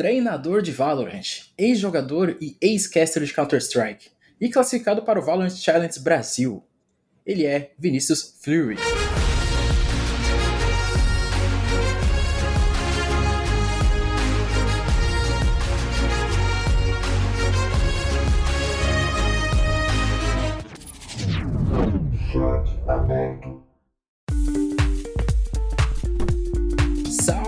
treinador de Valorant, ex-jogador e ex-caster de Counter-Strike, e classificado para o Valorant Challenge Brasil. Ele é Vinícius Fury.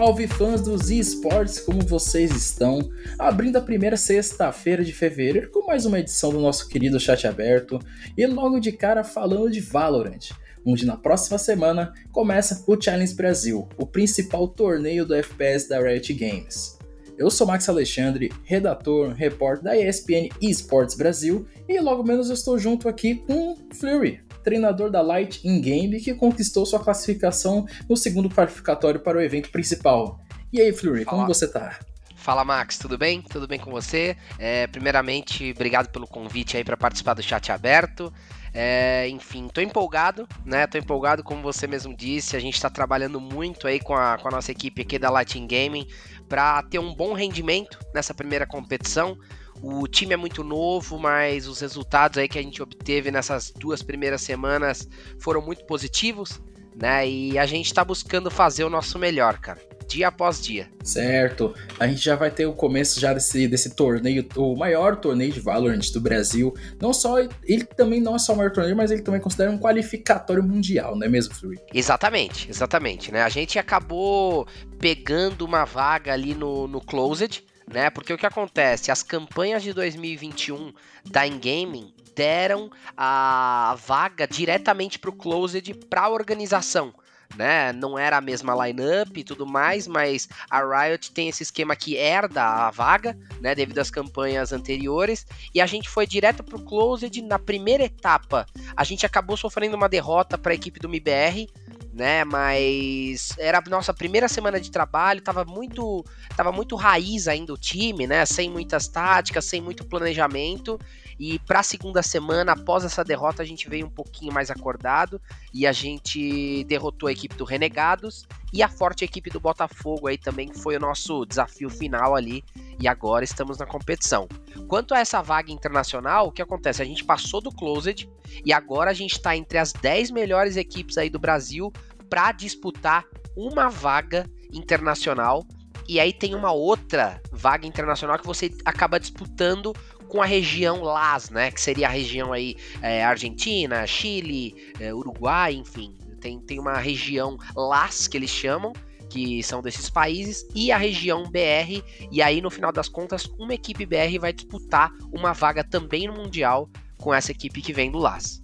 Salve fãs dos esportes, como vocês estão? Abrindo a primeira sexta-feira de fevereiro com mais uma edição do nosso querido chat aberto e logo de cara falando de Valorant, onde na próxima semana começa o Challenge Brasil, o principal torneio do FPS da Riot Games. Eu sou Max Alexandre, redator, repórter da ESPN Esports Brasil e logo menos eu estou junto aqui com Flurry, treinador da Light in Game, que conquistou sua classificação no segundo qualificatório para o evento principal. E aí, Flurry, como você tá? Fala Max, tudo bem? Tudo bem com você? É, primeiramente, obrigado pelo convite aí para participar do chat aberto. É, enfim, tô empolgado, né? Tô empolgado, como você mesmo disse. A gente está trabalhando muito aí com a, com a nossa equipe aqui da Lighting Gaming para ter um bom rendimento nessa primeira competição. O time é muito novo, mas os resultados aí que a gente obteve nessas duas primeiras semanas foram muito positivos, né? E a gente tá buscando fazer o nosso melhor, cara. Dia após dia. Certo. A gente já vai ter o começo já desse, desse torneio, o maior torneio de Valorant do Brasil. Não só, ele também não é só o maior torneio, mas ele também considera um qualificatório mundial, não é mesmo, Flurry? Exatamente, exatamente, né? A gente acabou pegando uma vaga ali no, no Closed, né? Porque o que acontece? As campanhas de 2021 da Ingaming deram a vaga diretamente para o Closed para a organização. Né? Não era a mesma lineup e tudo mais, mas a Riot tem esse esquema que herda a vaga, né? Devido às campanhas anteriores, e a gente foi direto pro Closed na primeira etapa. A gente acabou sofrendo uma derrota para a equipe do MBR, né? Mas era a nossa primeira semana de trabalho, tava muito, tava muito raiz ainda o time, né? Sem muitas táticas, sem muito planejamento. E para a segunda semana, após essa derrota, a gente veio um pouquinho mais acordado e a gente derrotou a equipe do Renegados e a forte equipe do Botafogo aí também, que foi o nosso desafio final ali. E agora estamos na competição. Quanto a essa vaga internacional, o que acontece? A gente passou do Closed e agora a gente está entre as 10 melhores equipes aí do Brasil para disputar uma vaga internacional. E aí tem uma outra vaga internacional que você acaba disputando com a região LAS, né? Que seria a região aí é, Argentina, Chile, é, Uruguai, enfim. Tem, tem uma região LAS que eles chamam, que são desses países, e a região BR. E aí, no final das contas, uma equipe BR vai disputar uma vaga também no Mundial com essa equipe que vem do LAS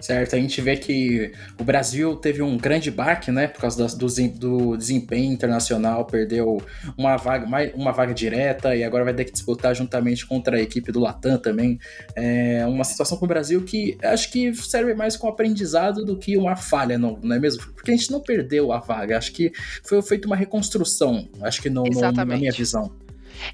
certo? A gente vê que o Brasil teve um grande baque, né, por causa do, do, desempenho internacional, perdeu uma vaga, uma vaga direta e agora vai ter que disputar juntamente contra a equipe do Latam também. É uma situação para o Brasil que acho que serve mais como aprendizado do que uma falha, não, não é mesmo? Porque a gente não perdeu a vaga, acho que foi feita uma reconstrução, acho que no, no, na minha visão.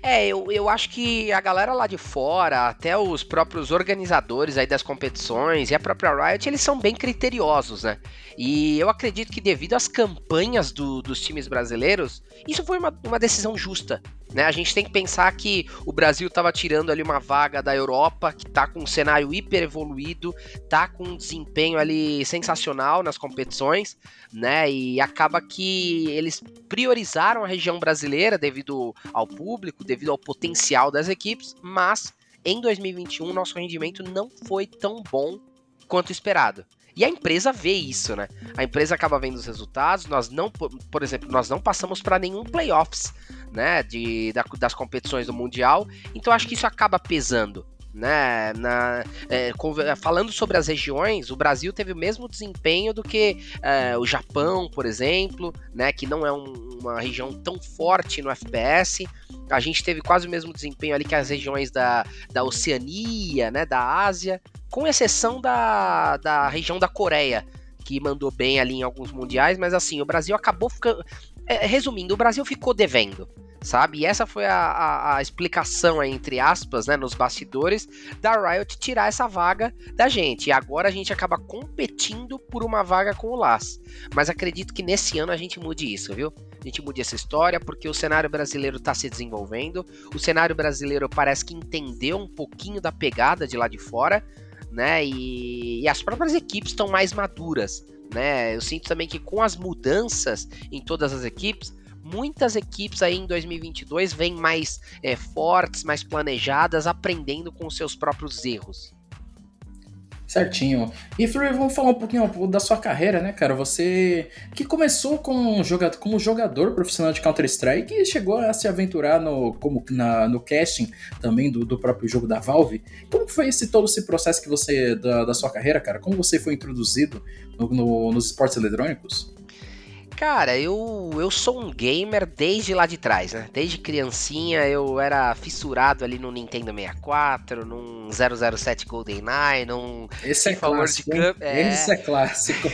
É, eu, eu acho que a galera lá de fora, até os próprios organizadores aí das competições e a própria Riot, eles são bem criteriosos, né? E eu acredito que devido às campanhas do, dos times brasileiros, isso foi uma, uma decisão justa. Né? A gente tem que pensar que o Brasil estava tirando ali uma vaga da Europa, que está com um cenário hiper evoluído, está com um desempenho ali sensacional nas competições, né? E acaba que eles priorizaram a região brasileira devido ao público, devido ao potencial das equipes, mas em 2021 nosso rendimento não foi tão bom quanto esperado. E a empresa vê isso, né? A empresa acaba vendo os resultados. Nós não, por exemplo, nós não passamos para nenhum playoffs, né? De, da, das competições do mundial. Então acho que isso acaba pesando. Né, na, é, falando sobre as regiões, o Brasil teve o mesmo desempenho do que é, o Japão, por exemplo, né, que não é um, uma região tão forte no FPS. A gente teve quase o mesmo desempenho ali que as regiões da, da Oceania, né, da Ásia com exceção da, da região da Coreia, que mandou bem ali em alguns mundiais, mas assim, o Brasil acabou ficando. É, resumindo, o Brasil ficou devendo, sabe? E essa foi a, a, a, explicação, entre aspas, né, nos bastidores, da Riot tirar essa vaga da gente. E agora a gente acaba competindo por uma vaga com o LAS. Mas acredito que nesse ano a gente mude isso, viu? a gente mude essa história, porque o cenário brasileiro está se desenvolvendo, o cenário brasileiro parece que entendeu um pouquinho da pegada de lá de fora, né? E, e as próprias equipes estão mais maduras, né? Eu sinto também que com as mudanças em todas as equipes, muitas equipes aí em 2022 vêm mais é, fortes, mais planejadas, aprendendo com seus próprios erros. Certinho. E Fleury, vamos falar um pouquinho da sua carreira, né, cara? Você que começou como jogador, como jogador profissional de Counter-Strike e chegou a se aventurar no, como, na, no casting também do, do próprio jogo da Valve. Como foi esse todo esse processo que você da, da sua carreira, cara? Como você foi introduzido no, no, nos esportes eletrônicos? Cara, eu, eu sou um gamer desde lá de trás, né? Desde criancinha eu era fissurado ali no Nintendo 64, num 007 GoldenEye, num Esse é FIFA clássico, World Cup. É... Esse é clássico.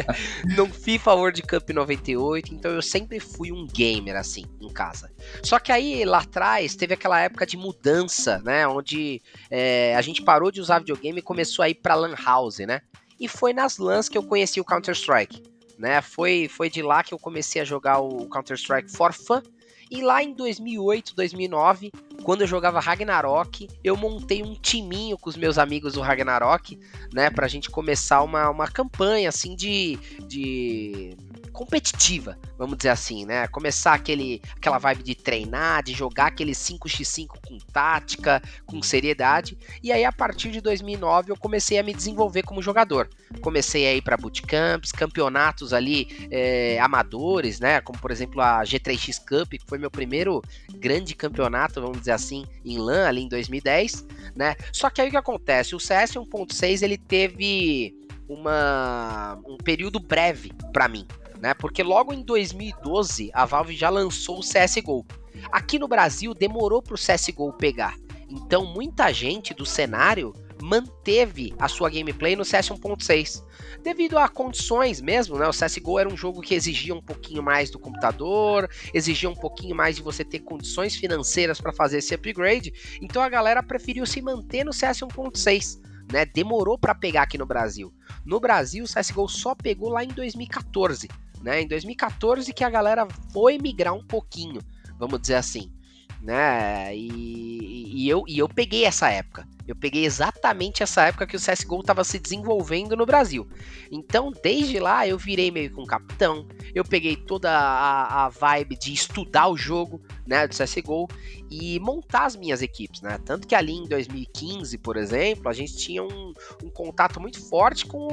num FIFA World Cup 98, então eu sempre fui um gamer assim, em casa. Só que aí lá atrás teve aquela época de mudança, né? Onde é, a gente parou de usar videogame e começou a ir pra Lan House, né? E foi nas LANs que eu conheci o Counter-Strike né? Foi, foi de lá que eu comecei a jogar o Counter-Strike for fun. E lá em 2008, 2009, quando eu jogava Ragnarok, eu montei um timinho com os meus amigos do Ragnarok, né, pra gente começar uma, uma campanha assim de, de competitiva, vamos dizer assim, né? Começar aquele, aquela vibe de treinar, de jogar aquele 5x5 com tática, com seriedade. E aí, a partir de 2009, eu comecei a me desenvolver como jogador. Comecei a ir para bootcamps, campeonatos ali é, amadores, né? Como, por exemplo, a G3X Cup, que foi meu primeiro grande campeonato, vamos dizer assim, em LAN, ali em 2010, né? Só que aí o que acontece? O CS 1.6, ele teve uma, um período breve para mim, né? Porque logo em 2012 a Valve já lançou o CS:GO. Aqui no Brasil demorou para o CS:GO pegar. Então muita gente do cenário manteve a sua gameplay no CS 1.6 devido a condições mesmo, né? O CS:GO era um jogo que exigia um pouquinho mais do computador, exigia um pouquinho mais de você ter condições financeiras para fazer esse upgrade. Então a galera preferiu se manter no CS 1.6. Né, demorou para pegar aqui no Brasil. No Brasil, o CSGO só pegou lá em 2014 né? Em 2014 que a galera foi migrar um pouquinho, vamos dizer assim, né? E, e, eu, e eu peguei essa época. Eu peguei exatamente essa época que o CSGO estava se desenvolvendo no Brasil. Então, desde lá, eu virei meio que um capitão. Eu peguei toda a, a vibe de estudar o jogo, né, do CSGO e montar as minhas equipes, né? Tanto que ali em 2015, por exemplo, a gente tinha um, um contato muito forte com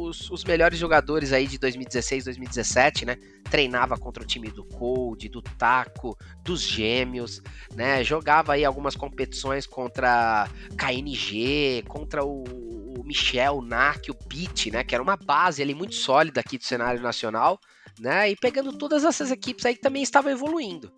os, os, melhores jogadores aí de 2016, 2017, né? Treinava contra o time do Cold, do Taco, dos Gêmeos, né? Jogava aí algumas competições contra KNG, contra o, o Michel, o NAC, o Pit, né? Que era uma base ali muito sólida aqui do cenário nacional, né? E pegando todas essas equipes aí que também estavam evoluindo.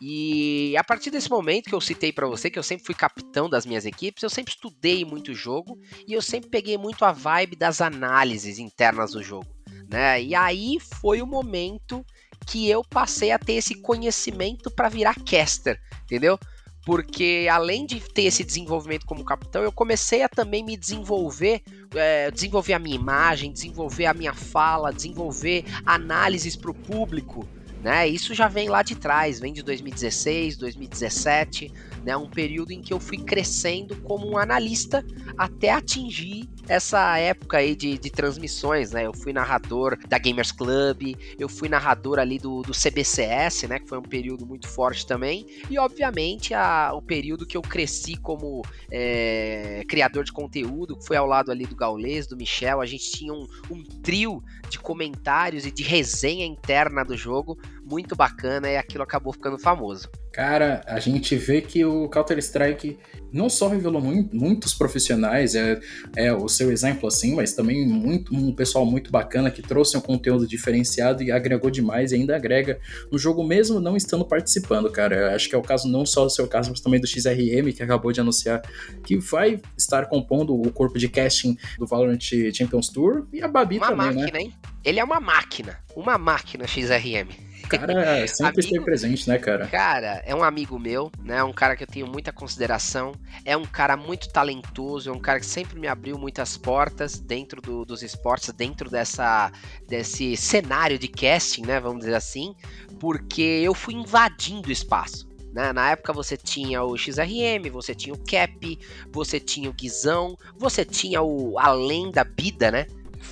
E a partir desse momento que eu citei para você, que eu sempre fui capitão das minhas equipes, eu sempre estudei muito o jogo e eu sempre peguei muito a vibe das análises internas do jogo, né? E aí foi o momento que eu passei a ter esse conhecimento para virar caster, entendeu? Porque além de ter esse desenvolvimento como capitão, eu comecei a também me desenvolver, é, desenvolver a minha imagem, desenvolver a minha fala, desenvolver análises para o público, né? Isso já vem lá de trás, vem de 2016, 2017, né? Um período em que eu fui crescendo como um analista até atingir essa época aí de, de transmissões, né? Eu fui narrador da Gamers Club, eu fui narrador ali do, do CBCS, né? Que foi um período muito forte também. E, obviamente, a, o período que eu cresci como é, criador de conteúdo, que foi ao lado ali do Gaules, do Michel. A gente tinha um, um trio de comentários e de resenha interna do jogo muito bacana e aquilo acabou ficando famoso. Cara, a gente vê que o Counter-Strike não só revelou muito, muitos profissionais, é, é o seu exemplo assim, mas também muito, um pessoal muito bacana que trouxe um conteúdo diferenciado e agregou demais e ainda agrega no jogo mesmo não estando participando, cara. Acho que é o caso não só do seu caso, mas também do XRM, que acabou de anunciar que vai estar compondo o corpo de casting do Valorant Champions Tour e a Babi uma também, máquina, né? Hein? Ele é uma máquina, uma máquina XRM. Cara sempre amigo, esteve presente, né, cara? Cara, é um amigo meu, né? Um cara que eu tenho muita consideração. É um cara muito talentoso, é um cara que sempre me abriu muitas portas dentro do, dos esportes, dentro dessa, desse cenário de casting, né? Vamos dizer assim. Porque eu fui invadindo o espaço. Né? Na época você tinha o XRM, você tinha o Cap, você tinha o Guizão, você tinha o a lenda Bida, né?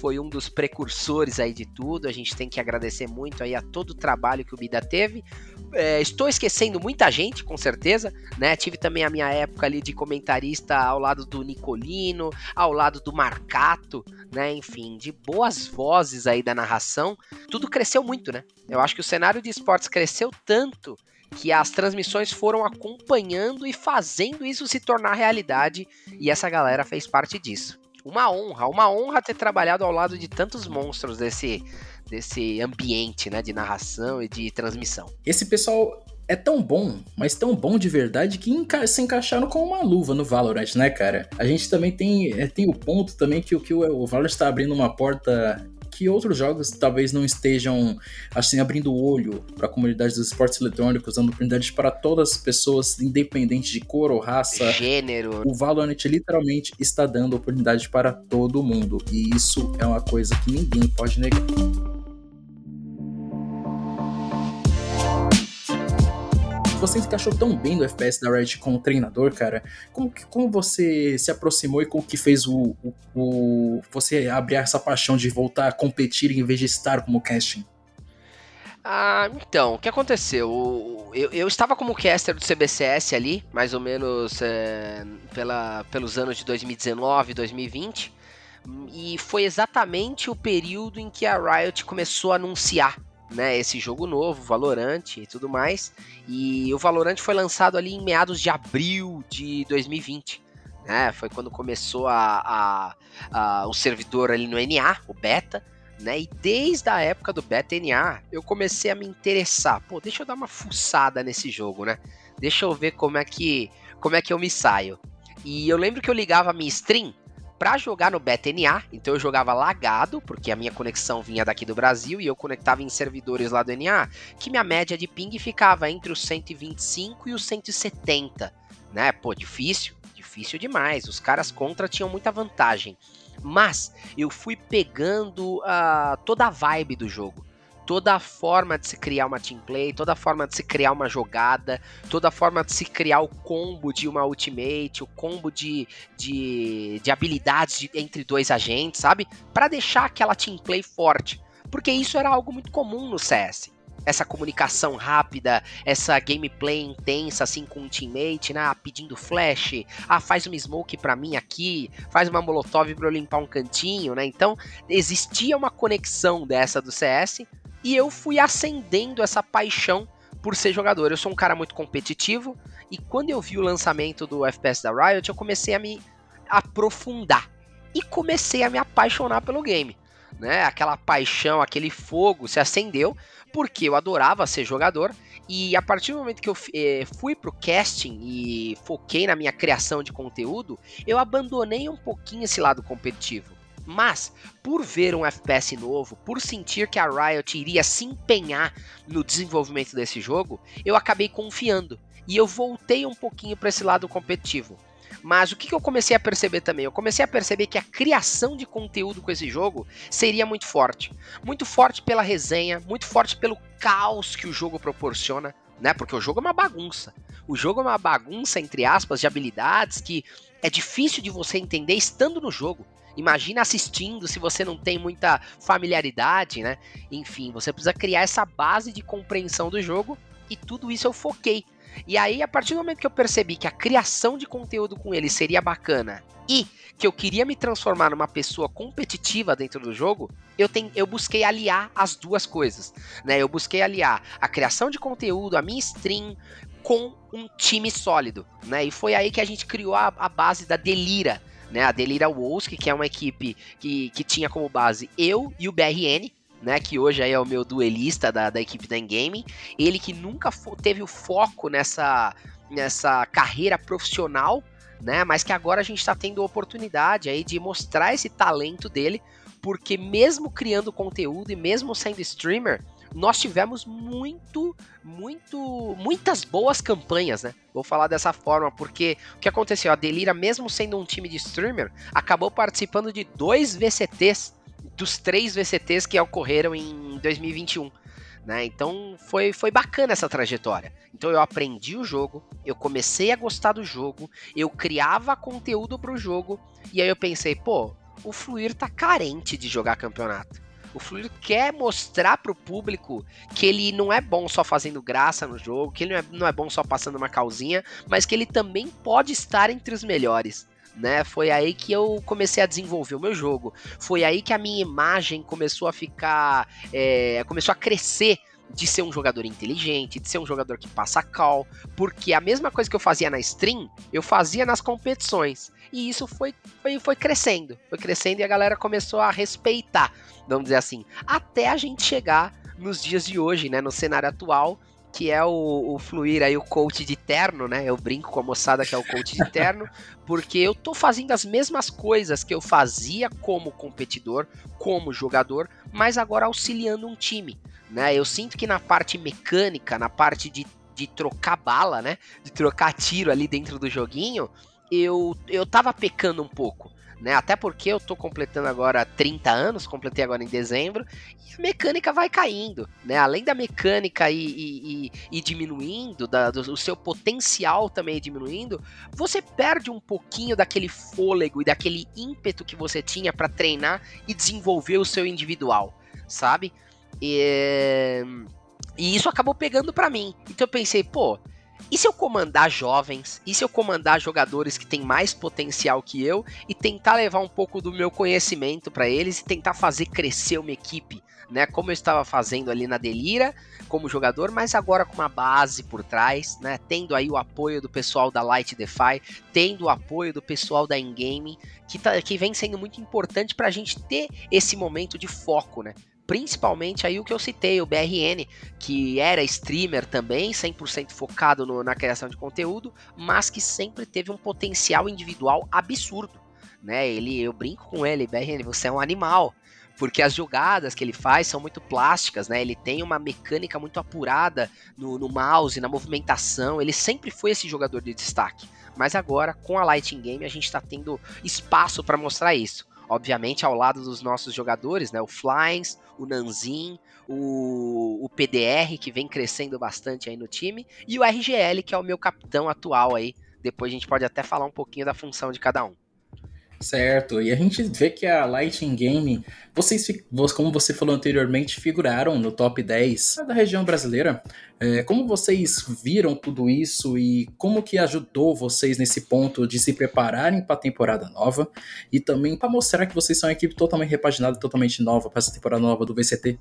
Foi um dos precursores aí de tudo. A gente tem que agradecer muito aí a todo o trabalho que o Bida teve. É, estou esquecendo muita gente, com certeza, né? Tive também a minha época ali de comentarista ao lado do Nicolino, ao lado do Marcato, né? Enfim, de boas vozes aí da narração. Tudo cresceu muito, né? Eu acho que o cenário de esportes cresceu tanto que as transmissões foram acompanhando e fazendo isso se tornar realidade, e essa galera fez parte disso. Uma honra, uma honra ter trabalhado ao lado de tantos monstros desse, desse ambiente né, de narração e de transmissão. Esse pessoal é tão bom, mas tão bom de verdade que enca se encaixaram com uma luva no Valorant, né, cara? A gente também tem, é, tem o ponto também que, que o, o Valorant está abrindo uma porta que outros jogos talvez não estejam assim abrindo o olho para a comunidade dos esportes eletrônicos, dando oportunidades para todas as pessoas, independente de cor ou raça, gênero. O Valorant literalmente está dando oportunidade para todo mundo e isso é uma coisa que ninguém pode negar. Você se encaixou tão bem no FPS da Riot como treinador, cara. Como, como você se aproximou e como que fez o, o, o, você abrir essa paixão de voltar a competir em vez de estar como casting? Ah, então, o que aconteceu? Eu, eu estava como caster do CBCS ali, mais ou menos é, pela, pelos anos de 2019, 2020, e foi exatamente o período em que a Riot começou a anunciar né, esse jogo novo, Valorant e tudo mais. E o Valorant foi lançado ali em meados de abril de 2020. Né, foi quando começou a, a, a, o servidor ali no NA, o beta, né? E desde a época do beta NA, eu comecei a me interessar. Pô, deixa eu dar uma fuçada nesse jogo, né? Deixa eu ver como é que como é que eu me saio. E eu lembro que eu ligava a minha stream para jogar no BetNA, então eu jogava lagado, porque a minha conexão vinha daqui do Brasil e eu conectava em servidores lá do NA, que minha média de ping ficava entre os 125 e os 170, né? Pô, difícil, difícil demais. Os caras contra tinham muita vantagem. Mas eu fui pegando uh, toda a vibe do jogo toda a forma de se criar uma team play, toda a forma de se criar uma jogada, toda a forma de se criar o combo de uma ultimate, o combo de, de, de habilidades de, entre dois agentes, sabe? Para deixar aquela team play forte. Porque isso era algo muito comum no CS essa comunicação rápida, essa gameplay intensa assim com um teammate, né? Ah, pedindo flash, ah, faz uma smoke para mim aqui, faz uma molotov para eu limpar um cantinho, né? Então, existia uma conexão dessa do CS e eu fui acendendo essa paixão por ser jogador. Eu sou um cara muito competitivo e quando eu vi o lançamento do FPS da Riot, eu comecei a me aprofundar e comecei a me apaixonar pelo game. Né? Aquela paixão, aquele fogo se acendeu porque eu adorava ser jogador e a partir do momento que eu eh, fui pro casting e foquei na minha criação de conteúdo, eu abandonei um pouquinho esse lado competitivo. Mas, por ver um FPS novo, por sentir que a Riot iria se empenhar no desenvolvimento desse jogo, eu acabei confiando e eu voltei um pouquinho para esse lado competitivo. Mas o que, eu comecei a perceber também? Eu comecei a perceber que a criação de conteúdo com esse jogo seria muito forte. Muito forte pela resenha, muito forte pelo caos que o jogo proporciona, né? Porque o jogo é uma bagunça. O jogo é uma bagunça, entre aspas, de habilidades que é difícil de você entender estando no jogo. Imagina assistindo se você não tem muita familiaridade, né? Enfim, você precisa criar essa base de compreensão do jogo e tudo isso eu foquei. E aí, a partir do momento que eu percebi que a criação de conteúdo com ele seria bacana e que eu queria me transformar numa pessoa competitiva dentro do jogo, eu, tem, eu busquei aliar as duas coisas. Né? Eu busquei aliar a criação de conteúdo, a minha stream, com um time sólido. Né? E foi aí que a gente criou a, a base da Delira né? A Delira Wolski, que é uma equipe que, que tinha como base eu e o BRN, né, que hoje é o meu duelista da, da equipe da Endgame, ele que nunca teve o foco nessa, nessa carreira profissional, né, mas que agora a gente está tendo a oportunidade aí de mostrar esse talento dele, porque mesmo criando conteúdo e mesmo sendo streamer, nós tivemos muito, muito, muitas boas campanhas, né? Vou falar dessa forma, porque o que aconteceu? A Delira, mesmo sendo um time de streamer, acabou participando de dois VCTs, dos três VCTs que ocorreram em 2021. Né? Então foi, foi bacana essa trajetória. Então eu aprendi o jogo, eu comecei a gostar do jogo, eu criava conteúdo para o jogo, e aí eu pensei, pô, o Fluir tá carente de jogar campeonato. O Fluir quer mostrar pro público que ele não é bom só fazendo graça no jogo, que ele não é, não é bom só passando uma calzinha, mas que ele também pode estar entre os melhores. Né? Foi aí que eu comecei a desenvolver o meu jogo. Foi aí que a minha imagem começou a ficar. É, começou a crescer de ser um jogador inteligente, de ser um jogador que passa call, porque a mesma coisa que eu fazia na stream, eu fazia nas competições. E isso foi, foi, foi crescendo, foi crescendo e a galera começou a respeitar, vamos dizer assim, até a gente chegar nos dias de hoje, né, no cenário atual, que é o, o Fluir aí, o coach de terno, né? Eu brinco com a moçada que é o coach de terno, porque eu tô fazendo as mesmas coisas que eu fazia como competidor, como jogador, mas agora auxiliando um time, né? Eu sinto que na parte mecânica, na parte de, de trocar bala, né? De trocar tiro ali dentro do joguinho, eu, eu tava pecando um pouco. Né? Até porque eu tô completando agora 30 anos, completei agora em dezembro, e a mecânica vai caindo, né? Além da mecânica ir, ir diminuindo, da, do, o seu potencial também diminuindo, você perde um pouquinho daquele fôlego e daquele ímpeto que você tinha para treinar e desenvolver o seu individual, sabe? E, e isso acabou pegando para mim. Então eu pensei, pô, e se eu comandar jovens? E se eu comandar jogadores que têm mais potencial que eu e tentar levar um pouco do meu conhecimento para eles e tentar fazer crescer uma equipe, né? Como eu estava fazendo ali na Delira como jogador, mas agora com uma base por trás, né? Tendo aí o apoio do pessoal da Light Defy, tendo o apoio do pessoal da Ingame, que, tá, que vem sendo muito importante para a gente ter esse momento de foco, né? Principalmente aí o que eu citei, o BRN, que era streamer também, 100% focado no, na criação de conteúdo, mas que sempre teve um potencial individual absurdo, né? Ele, eu brinco com ele, BRN, você é um animal, porque as jogadas que ele faz são muito plásticas, né? Ele tem uma mecânica muito apurada no, no mouse, na movimentação, ele sempre foi esse jogador de destaque. Mas agora, com a Lighting Game, a gente está tendo espaço para mostrar isso obviamente ao lado dos nossos jogadores, né? O Flyings, o Nanzin, o, o PDR, que vem crescendo bastante aí no time, e o RGL, que é o meu capitão atual aí. Depois a gente pode até falar um pouquinho da função de cada um. Certo, e a gente vê que a Lighting Game, vocês, como você falou anteriormente, figuraram no top 10 da região brasileira. É, como vocês viram tudo isso e como que ajudou vocês nesse ponto de se prepararem para a temporada nova e também para mostrar que vocês são uma equipe totalmente repaginada, totalmente nova para essa temporada nova do VCT?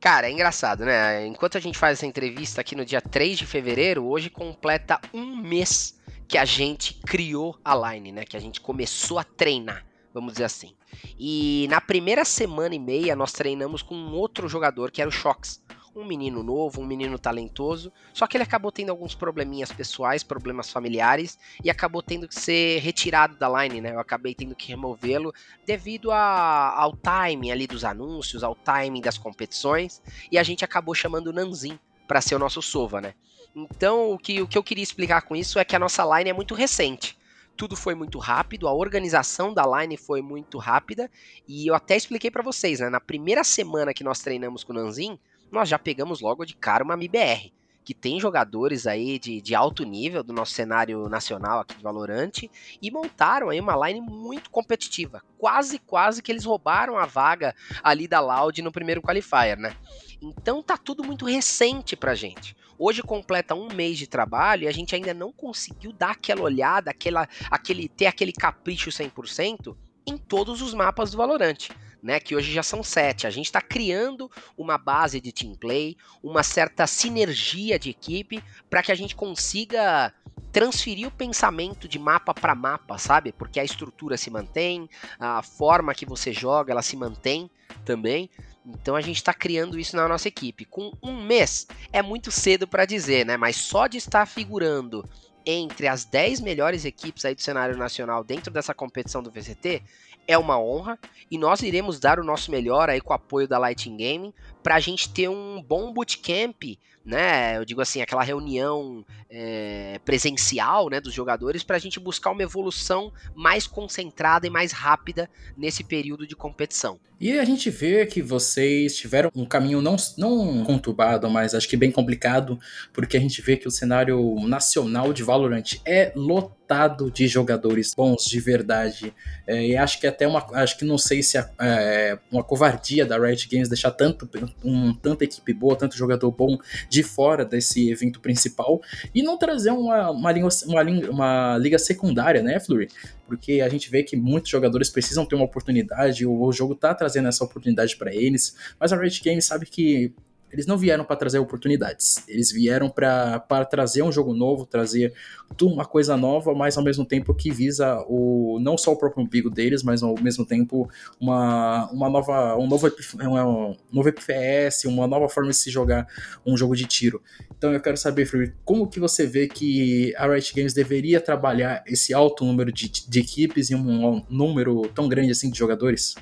Cara, é engraçado, né? Enquanto a gente faz essa entrevista aqui no dia 3 de fevereiro, hoje completa um mês que a gente criou a line, né? Que a gente começou a treinar, vamos dizer assim. E na primeira semana e meia nós treinamos com um outro jogador que era o Shox. Um menino novo, um menino talentoso, só que ele acabou tendo alguns probleminhas pessoais, problemas familiares, e acabou tendo que ser retirado da line, né? Eu acabei tendo que removê-lo devido a, ao timing ali dos anúncios, ao timing das competições, e a gente acabou chamando o Nanzin para ser o nosso Sova, né? Então, o que, o que eu queria explicar com isso é que a nossa line é muito recente. Tudo foi muito rápido, a organização da line foi muito rápida, e eu até expliquei para vocês, né? Na primeira semana que nós treinamos com o Nanzin, nós já pegamos logo de cara uma MBR, que tem jogadores aí de, de alto nível do nosso cenário nacional aqui de Valorante, e montaram aí uma line muito competitiva. Quase, quase que eles roubaram a vaga ali da Loud no primeiro qualifier, né? Então tá tudo muito recente pra gente. Hoje completa um mês de trabalho e a gente ainda não conseguiu dar aquela olhada, aquela, aquele, ter aquele capricho 100% em todos os mapas do Valorant. Né, que hoje já são sete. A gente está criando uma base de team play, uma certa sinergia de equipe para que a gente consiga transferir o pensamento de mapa para mapa, sabe? Porque a estrutura se mantém, a forma que você joga ela se mantém também. Então a gente está criando isso na nossa equipe. Com um mês é muito cedo para dizer, né? Mas só de estar figurando entre as 10 melhores equipes aí do cenário nacional dentro dessa competição do VCT é uma honra e nós iremos dar o nosso melhor aí com o apoio da Lighting Gaming para a gente ter um bom bootcamp, né? Eu digo assim, aquela reunião é, presencial, né, dos jogadores para a gente buscar uma evolução mais concentrada e mais rápida nesse período de competição. E a gente vê que vocês tiveram um caminho não, não conturbado, mas acho que bem complicado, porque a gente vê que o cenário nacional de Valorant é lotado de jogadores bons de verdade. É, e acho que até uma. Acho que não sei se é, é uma covardia da Riot Games deixar tanto, um, tanta equipe boa, tanto jogador bom de fora desse evento principal e não trazer uma, uma, liga, uma, uma liga secundária, né, Flurry? Porque a gente vê que muitos jogadores precisam ter uma oportunidade, o, o jogo tá trazendo essa oportunidade para eles, mas a Riot Games sabe que eles não vieram para trazer oportunidades. Eles vieram para trazer um jogo novo, trazer uma coisa nova, mas ao mesmo tempo que visa o não só o próprio umbigo deles, mas ao mesmo tempo uma, uma nova um novo, um novo FPS, uma nova forma de se jogar um jogo de tiro. Então eu quero saber, Free, como que você vê que a Riot Games deveria trabalhar esse alto número de, de equipes e um número tão grande assim de jogadores?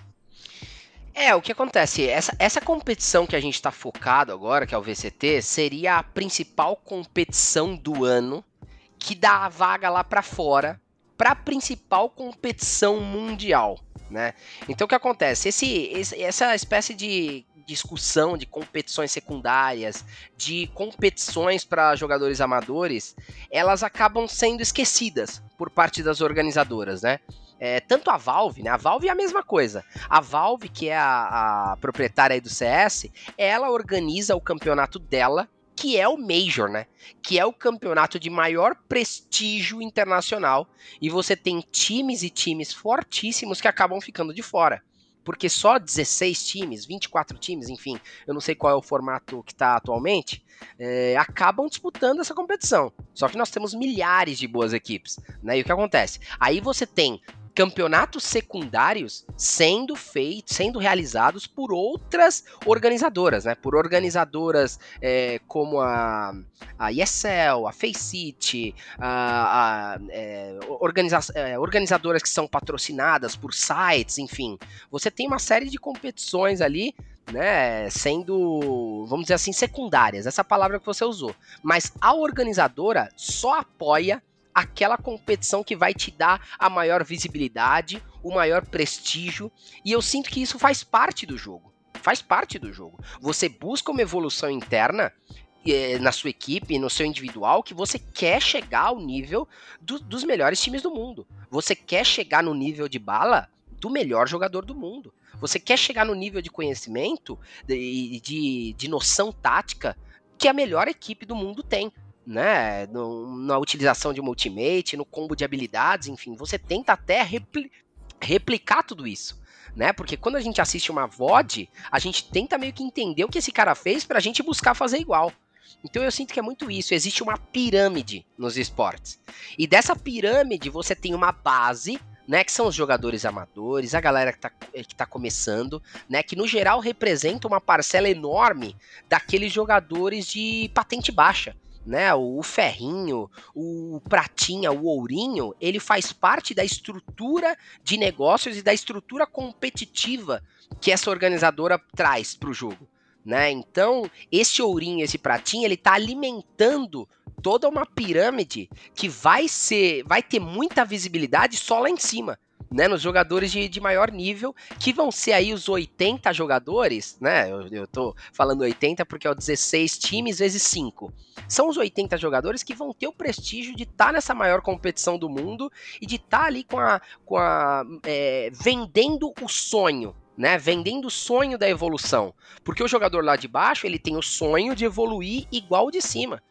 É, o que acontece, essa, essa competição que a gente está focado agora, que é o VCT, seria a principal competição do ano que dá a vaga lá para fora para a principal competição mundial, né? Então o que acontece? Esse, esse, essa espécie de discussão de competições secundárias, de competições para jogadores amadores, elas acabam sendo esquecidas por parte das organizadoras, né? É, tanto a Valve, né? A Valve é a mesma coisa. A Valve, que é a, a proprietária do CS, ela organiza o campeonato dela que é o Major, né? Que é o campeonato de maior prestígio internacional. E você tem times e times fortíssimos que acabam ficando de fora. Porque só 16 times, 24 times, enfim, eu não sei qual é o formato que está atualmente, é, acabam disputando essa competição. Só que nós temos milhares de boas equipes, né? E o que acontece? Aí você tem campeonatos secundários sendo feitos, sendo realizados por outras organizadoras, né? Por organizadoras é, como a, a ESL, a Faceit, a, a é, organiza é, organizadoras que são patrocinadas por sites, enfim. Você tem uma série de competições ali né, sendo, vamos dizer assim, secundárias, essa palavra que você usou. Mas a organizadora só apoia aquela competição que vai te dar a maior visibilidade, o maior prestígio, e eu sinto que isso faz parte do jogo. Faz parte do jogo. Você busca uma evolução interna eh, na sua equipe, no seu individual, que você quer chegar ao nível do, dos melhores times do mundo. Você quer chegar no nível de bala do melhor jogador do mundo. Você quer chegar no nível de conhecimento e de, de, de noção tática que a melhor equipe do mundo tem né, no, na utilização de uma ultimate, no combo de habilidades, enfim, você tenta até repli replicar tudo isso, né? Porque quando a gente assiste uma VOD, a gente tenta meio que entender o que esse cara fez pra gente buscar fazer igual. Então eu sinto que é muito isso, existe uma pirâmide nos esportes. E dessa pirâmide você tem uma base né, que são os jogadores amadores, a galera que está que tá começando, né, que no geral representa uma parcela enorme daqueles jogadores de patente baixa, né? O, ferrinho, o pratinha, o ourinho, ele faz parte da estrutura de negócios e da estrutura competitiva que essa organizadora traz para o jogo. Né? Então, esse ourinho, esse pratinho, ele está alimentando toda uma pirâmide que vai ser, vai ter muita visibilidade só lá em cima né, nos jogadores de, de maior nível, que vão ser aí os 80 jogadores, né? Eu, eu tô falando 80 porque é o 16 times vezes 5. São os 80 jogadores que vão ter o prestígio de estar tá nessa maior competição do mundo e de estar tá ali com a. Com a é, vendendo o sonho, né, vendendo o sonho da evolução. Porque o jogador lá de baixo, ele tem o sonho de evoluir igual o de cima.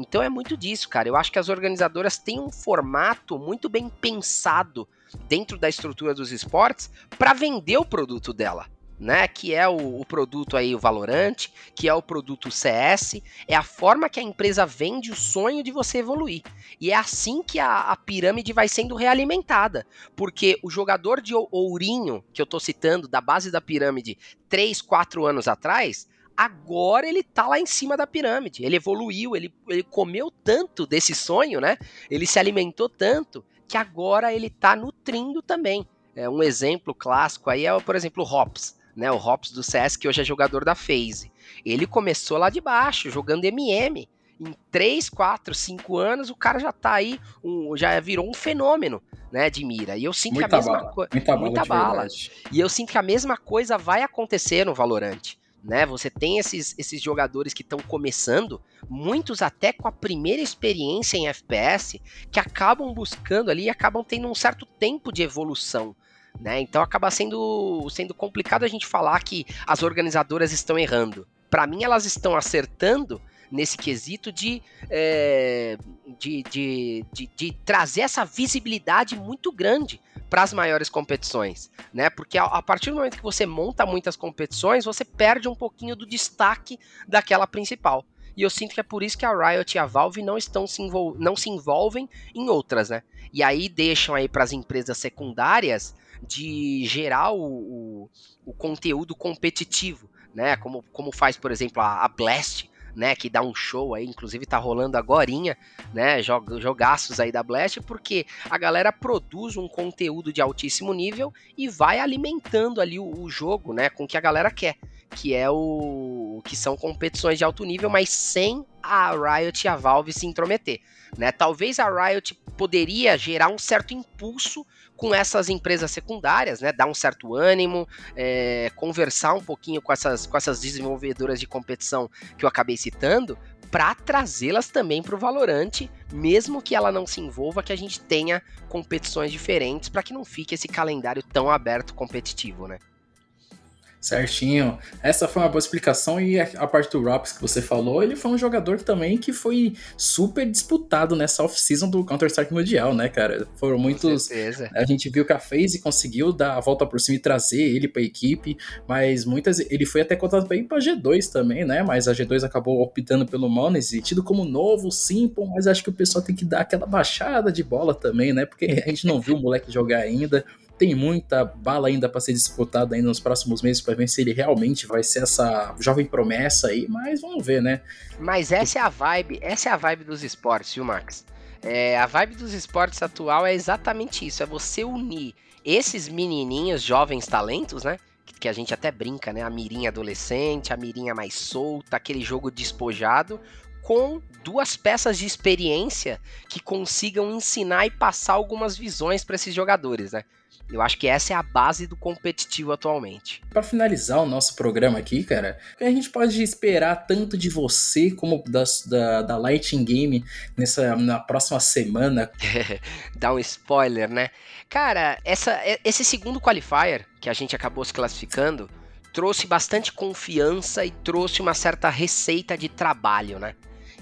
Então é muito disso, cara. Eu acho que as organizadoras têm um formato muito bem pensado dentro da estrutura dos esportes para vender o produto dela. Né, que é o, o, produto aí, o Valorant, que é o produto CS, é a forma que a empresa vende o sonho de você evoluir. E é assim que a, a pirâmide vai sendo realimentada. Porque o jogador de ourinho, que eu tô citando, da base da pirâmide, 3, 4 anos atrás, agora ele tá lá em cima da pirâmide. Ele evoluiu, ele, ele comeu tanto desse sonho, né? Ele se alimentou tanto que agora ele tá nutrindo também. É, um exemplo clássico aí é, por exemplo, o Hops, né? O Hops do CS, que hoje é jogador da FaZe. Ele começou lá de baixo, jogando MM. Em 3, 4, 5 anos, o cara já tá aí, um, já virou um fenômeno, né, de mira. E eu sinto muita que a mesma coisa. Muita, muita bala. E eu sinto que a mesma coisa vai acontecer no Valorant né? Você tem esses, esses jogadores que estão começando, muitos até com a primeira experiência em FPS, que acabam buscando ali e acabam tendo um certo tempo de evolução. Né? Então acaba sendo, sendo complicado a gente falar que as organizadoras estão errando. Para mim, elas estão acertando nesse quesito de, é, de, de, de, de, trazer essa visibilidade muito grande para as maiores competições, né? Porque a, a, partir do momento que você monta muitas competições, você perde um pouquinho do destaque daquela principal. E eu sinto que é por isso que a Riot e a Valve não estão se não se envolvem em outras, né? E aí deixam aí para as empresas secundárias de gerar o, o, o, conteúdo competitivo, né? Como, como faz, por exemplo, a, a Blast, né, que dá um show aí, inclusive tá rolando agorinha, né, jogaços aí da Blast, porque a galera produz um conteúdo de altíssimo nível e vai alimentando ali o, o jogo, né, com o que a galera quer, que é o que são competições de alto nível, mas sem a Riot e a Valve se intrometer, né? Talvez a Riot poderia gerar um certo impulso com essas empresas secundárias, né? Dar um certo ânimo, é, conversar um pouquinho com essas, com essas desenvolvedoras de competição que eu acabei citando, para trazê-las também para o Valorante, mesmo que ela não se envolva, que a gente tenha competições diferentes para que não fique esse calendário tão aberto competitivo, né? Certinho. Essa foi uma boa explicação e a parte do Rops que você falou, ele foi um jogador também que foi super disputado nessa off-season do Counter-Strike Mundial, né, cara? Foram muitos... A gente viu que a FaZe conseguiu dar a volta por cima e trazer ele pra equipe, mas muitas... Ele foi até contado pra ir pra G2 também, né? Mas a G2 acabou optando pelo Monese, tido como novo, Simple, mas acho que o pessoal tem que dar aquela baixada de bola também, né? Porque a gente não viu o moleque jogar ainda tem muita bala ainda para ser disputada ainda nos próximos meses para ver se ele realmente vai ser essa jovem promessa aí, mas vamos ver, né? Mas essa é a vibe, essa é a vibe dos esportes, viu, Max? É, a vibe dos esportes atual é exatamente isso, é você unir esses menininhos, jovens talentos, né? Que a gente até brinca, né? A mirinha adolescente, a mirinha mais solta, aquele jogo despojado, com duas peças de experiência que consigam ensinar e passar algumas visões para esses jogadores, né? Eu acho que essa é a base do competitivo atualmente. Para finalizar o nosso programa aqui, cara, o que a gente pode esperar tanto de você como da, da, da Lighting Game nessa, na próxima semana? Dá um spoiler, né? Cara, essa, esse segundo qualifier que a gente acabou se classificando trouxe bastante confiança e trouxe uma certa receita de trabalho, né?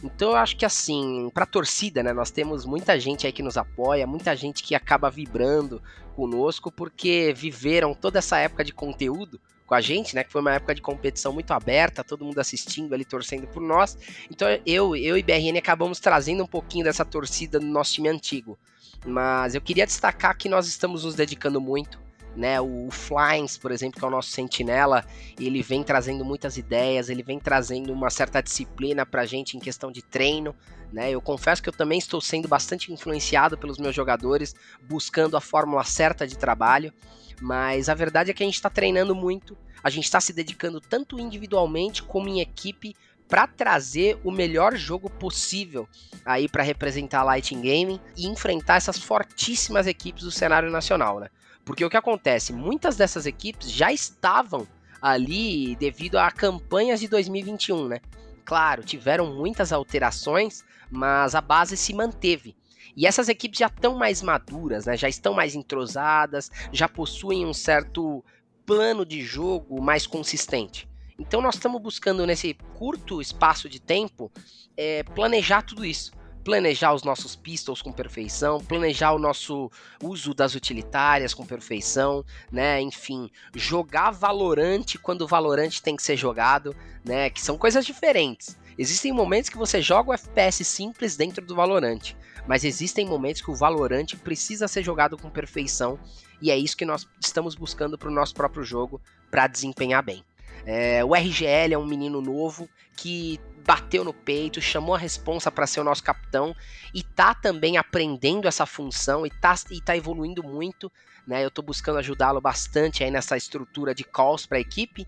Então eu acho que assim, pra torcida, né, nós temos muita gente aí que nos apoia, muita gente que acaba vibrando conosco porque viveram toda essa época de conteúdo com a gente, né, que foi uma época de competição muito aberta, todo mundo assistindo ali, torcendo por nós. Então eu, eu e BRN acabamos trazendo um pouquinho dessa torcida no nosso time antigo. Mas eu queria destacar que nós estamos nos dedicando muito né? O Flyings, por exemplo, que é o nosso sentinela, ele vem trazendo muitas ideias, ele vem trazendo uma certa disciplina pra gente em questão de treino, né? Eu confesso que eu também estou sendo bastante influenciado pelos meus jogadores, buscando a fórmula certa de trabalho, mas a verdade é que a gente está treinando muito, a gente está se dedicando tanto individualmente como em equipe para trazer o melhor jogo possível aí para representar a Lighting Gaming e enfrentar essas fortíssimas equipes do cenário nacional, né? Porque o que acontece? Muitas dessas equipes já estavam ali devido a campanhas de 2021, né? Claro, tiveram muitas alterações, mas a base se manteve. E essas equipes já estão mais maduras, né? já estão mais entrosadas, já possuem um certo plano de jogo mais consistente. Então nós estamos buscando nesse curto espaço de tempo é, planejar tudo isso planejar os nossos pistols com perfeição, planejar o nosso uso das utilitárias com perfeição, né? Enfim, jogar valorante quando o valorante tem que ser jogado, né? Que são coisas diferentes. Existem momentos que você joga o FPS simples dentro do valorante, mas existem momentos que o valorante precisa ser jogado com perfeição e é isso que nós estamos buscando para o nosso próprio jogo para desempenhar bem. É, o RGL é um menino novo que bateu no peito, chamou a responsa para ser o nosso capitão e tá também aprendendo essa função e tá, e tá evoluindo muito, né? Eu tô buscando ajudá-lo bastante aí nessa estrutura de calls para a equipe.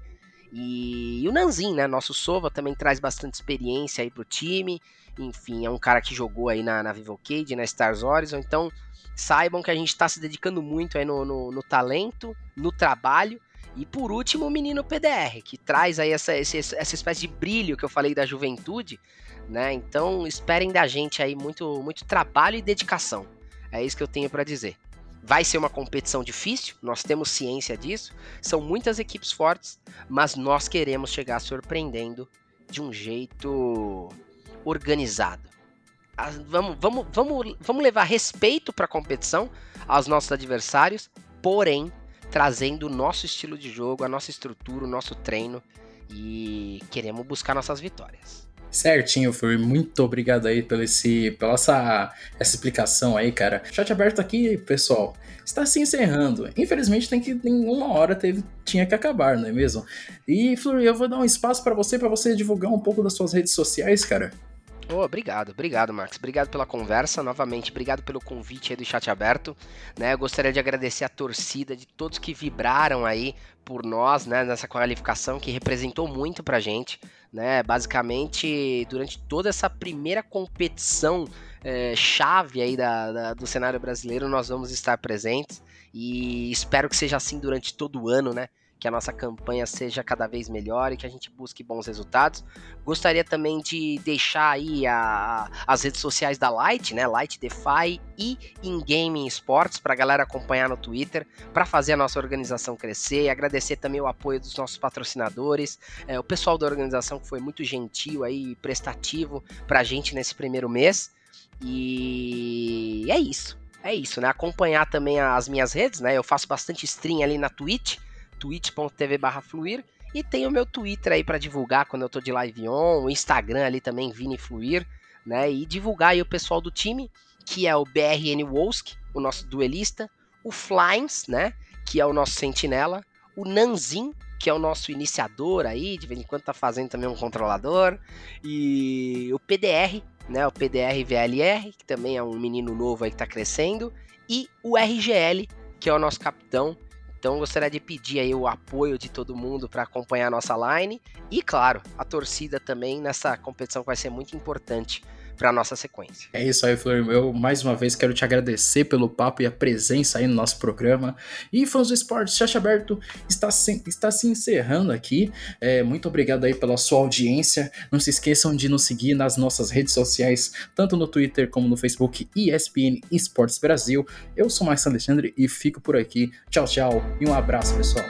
E, e, o Nanzin, né? Nosso Sova também traz bastante experiência aí pro time. Enfim, é um cara que jogou aí na, na Vivocade, na Stars Horizon. Então, saibam que a gente está se dedicando muito aí no, no, no, talento, no trabalho. E por último, o menino PDR, que traz aí essa, essa, espécie de brilho que eu falei da juventude, né? Então esperem da gente aí muito, muito trabalho e dedicação. É isso que eu tenho para dizer. Vai ser uma competição difícil, nós temos ciência disso. São muitas equipes fortes, mas nós queremos chegar surpreendendo de um jeito organizado. Vamos, vamos, vamos, vamos levar respeito para a competição aos nossos adversários, porém trazendo o nosso estilo de jogo, a nossa estrutura, o nosso treino e queremos buscar nossas vitórias. Certinho, Fui. Muito obrigado aí pelo esse, pela essa, essa explicação aí, cara. Chat aberto aqui, pessoal. Está se encerrando. Infelizmente tem que em uma hora teve, tinha que acabar, não é mesmo? E Flori, eu vou dar um espaço para você para você divulgar um pouco das suas redes sociais, cara. Oh, obrigado, obrigado, Max. Obrigado pela conversa. Novamente, obrigado pelo convite aí do chat aberto. Né? Eu gostaria de agradecer a torcida de todos que vibraram aí por nós, né, nessa qualificação que representou muito pra gente. Né? Basicamente, durante toda essa primeira competição é, chave aí da, da, do cenário brasileiro, nós vamos estar presentes. E espero que seja assim durante todo o ano, né? Que a nossa campanha seja cada vez melhor e que a gente busque bons resultados. Gostaria também de deixar aí a, as redes sociais da Light, né? Light DeFi e In Gaming Sports para a galera acompanhar no Twitter, para fazer a nossa organização crescer. E agradecer também o apoio dos nossos patrocinadores, é, o pessoal da organização que foi muito gentil aí, prestativo para a gente nesse primeiro mês. E é isso. É isso, né? Acompanhar também as minhas redes, né? Eu faço bastante stream ali na Twitch twitch.tv barra fluir. E tem o meu Twitter aí para divulgar quando eu tô de live on, o Instagram ali também, Vini Fluir, né? E divulgar aí o pessoal do time, que é o BRN Wolsk, o nosso duelista, o Flymes, né? Que é o nosso sentinela, o Nanzin, que é o nosso iniciador aí, de vez em quando tá fazendo também um controlador, e o PDR, né? O PDR VLR, que também é um menino novo aí que tá crescendo, e o RGL, que é o nosso capitão, então gostaria de pedir aí o apoio de todo mundo para acompanhar a nossa line. E, claro, a torcida também nessa competição que vai ser muito importante para nossa sequência. É isso aí, Flor. Eu mais uma vez quero te agradecer pelo papo e a presença aí no nosso programa. E fãs do esporte, Chacha Aberto está se, está se encerrando aqui. É, muito obrigado aí pela sua audiência. Não se esqueçam de nos seguir nas nossas redes sociais, tanto no Twitter como no Facebook ESPN Esportes Brasil. Eu sou Max Alexandre e fico por aqui. Tchau, tchau e um abraço, pessoal.